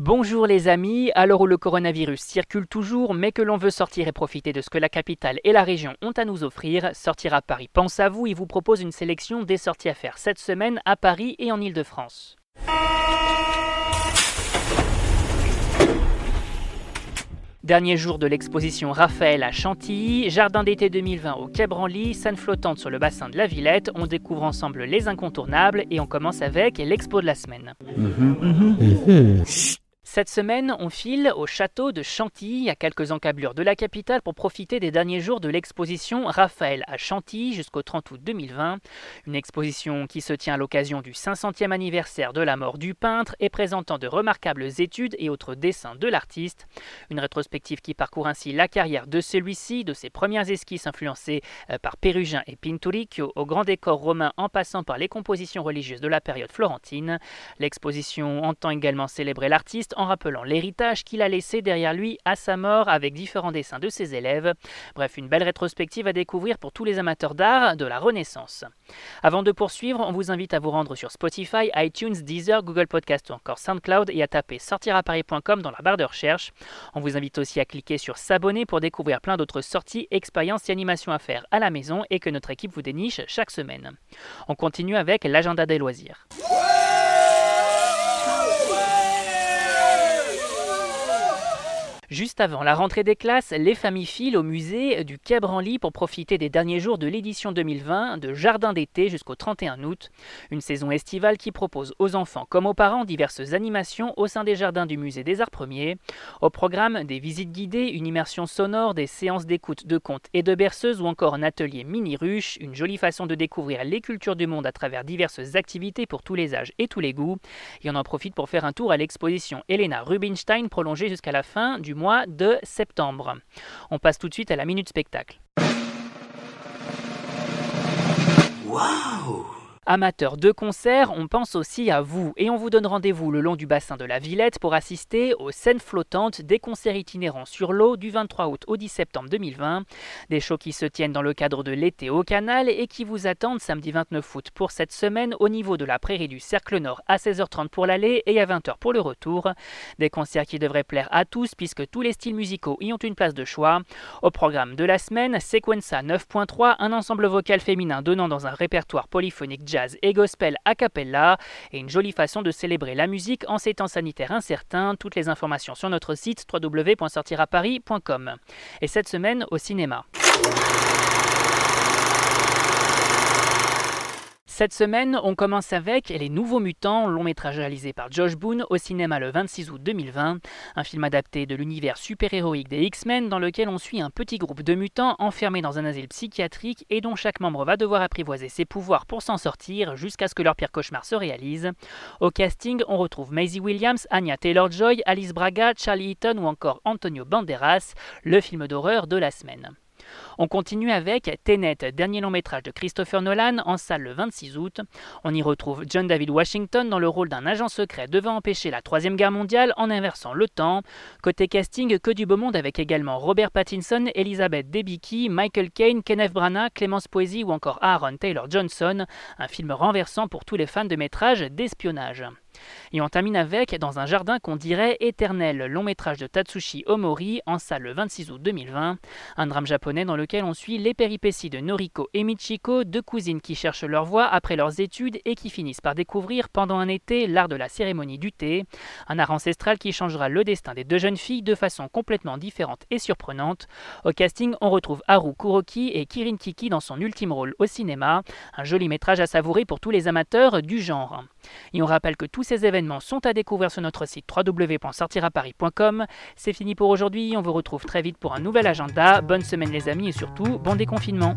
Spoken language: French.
Bonjour les amis, à l'heure où le coronavirus circule toujours, mais que l'on veut sortir et profiter de ce que la capitale et la région ont à nous offrir, Sortir à Paris pense à vous et vous propose une sélection des sorties à faire cette semaine à Paris et en Ile-de-France. Dernier jour de l'exposition Raphaël à Chantilly, jardin d'été 2020 au Quai Branly, scène flottante sur le bassin de la Villette. On découvre ensemble les incontournables et on commence avec l'expo de la semaine. Cette semaine, on file au château de Chantilly, à quelques encablures de la capitale, pour profiter des derniers jours de l'exposition Raphaël à Chantilly jusqu'au 30 août 2020. Une exposition qui se tient à l'occasion du 500e anniversaire de la mort du peintre et présentant de remarquables études et autres dessins de l'artiste. Une rétrospective qui parcourt ainsi la carrière de celui-ci, de ses premières esquisses influencées euh, par Pérugin et Pinturicchio au grand décor romain en passant par les compositions religieuses de la période florentine. L'exposition entend également célébrer l'artiste en rappelant l'héritage qu'il a laissé derrière lui à sa mort avec différents dessins de ses élèves. Bref, une belle rétrospective à découvrir pour tous les amateurs d'art de la Renaissance. Avant de poursuivre, on vous invite à vous rendre sur Spotify, iTunes, Deezer, Google Podcast ou encore SoundCloud et à taper sortiraparis.com dans la barre de recherche. On vous invite aussi à cliquer sur s'abonner pour découvrir plein d'autres sorties, expériences et animations à faire à la maison et que notre équipe vous déniche chaque semaine. On continue avec l'agenda des loisirs. Juste avant la rentrée des classes, les familles filent au musée du Quai Branly pour profiter des derniers jours de l'édition 2020 de Jardin d'été jusqu'au 31 août. Une saison estivale qui propose aux enfants comme aux parents diverses animations au sein des jardins du musée des Arts Premiers. Au programme, des visites guidées, une immersion sonore, des séances d'écoute de contes et de berceuses ou encore un atelier mini-ruche, une jolie façon de découvrir les cultures du monde à travers diverses activités pour tous les âges et tous les goûts. Et on en profite pour faire un tour à l'exposition Elena Rubinstein prolongée jusqu'à la fin du mois de septembre. On passe tout de suite à la minute spectacle. Amateurs de concerts, on pense aussi à vous et on vous donne rendez-vous le long du bassin de la Villette pour assister aux scènes flottantes des concerts itinérants sur l'eau du 23 août au 10 septembre 2020. Des shows qui se tiennent dans le cadre de l'été au canal et qui vous attendent samedi 29 août pour cette semaine au niveau de la prairie du Cercle Nord à 16h30 pour l'aller et à 20h pour le retour. Des concerts qui devraient plaire à tous puisque tous les styles musicaux y ont une place de choix. Au programme de la semaine, Sequenza 9.3, un ensemble vocal féminin donnant dans un répertoire polyphonique et gospel a cappella et une jolie façon de célébrer la musique en ces temps sanitaires incertains. Toutes les informations sur notre site www.sortiraparis.com. Et cette semaine au cinéma. Cette semaine, on commence avec Les Nouveaux Mutants, long métrage réalisé par Josh Boone au cinéma le 26 août 2020. Un film adapté de l'univers super-héroïque des X-Men dans lequel on suit un petit groupe de mutants enfermés dans un asile psychiatrique et dont chaque membre va devoir apprivoiser ses pouvoirs pour s'en sortir jusqu'à ce que leur pire cauchemar se réalise. Au casting, on retrouve Maisie Williams, Anya Taylor-Joy, Alice Braga, Charlie Eaton ou encore Antonio Banderas, le film d'horreur de la semaine. On continue avec Tenet, dernier long métrage de Christopher Nolan, en salle le 26 août. On y retrouve John David Washington dans le rôle d'un agent secret devant empêcher la Troisième Guerre mondiale en inversant le temps. Côté casting, que du beau monde avec également Robert Pattinson, Elizabeth Debicki, Michael Caine, Kenneth Branagh, Clémence Poésy ou encore Aaron Taylor Johnson. Un film renversant pour tous les fans de métrages d'espionnage. Et on termine avec Dans un jardin qu'on dirait éternel, long métrage de Tatsushi Omori en salle le 26 août 2020. Un drame japonais dans lequel on suit les péripéties de Noriko et Michiko, deux cousines qui cherchent leur voie après leurs études et qui finissent par découvrir pendant un été l'art de la cérémonie du thé. Un art ancestral qui changera le destin des deux jeunes filles de façon complètement différente et surprenante. Au casting, on retrouve Haru Kuroki et Kirin Kiki dans son ultime rôle au cinéma. Un joli métrage à savourer pour tous les amateurs du genre. Et on rappelle que tous ces événements sont à découvrir sur notre site www.sortiraparis.com. C'est fini pour aujourd'hui, on vous retrouve très vite pour un nouvel agenda. Bonne semaine les amis et surtout bon déconfinement.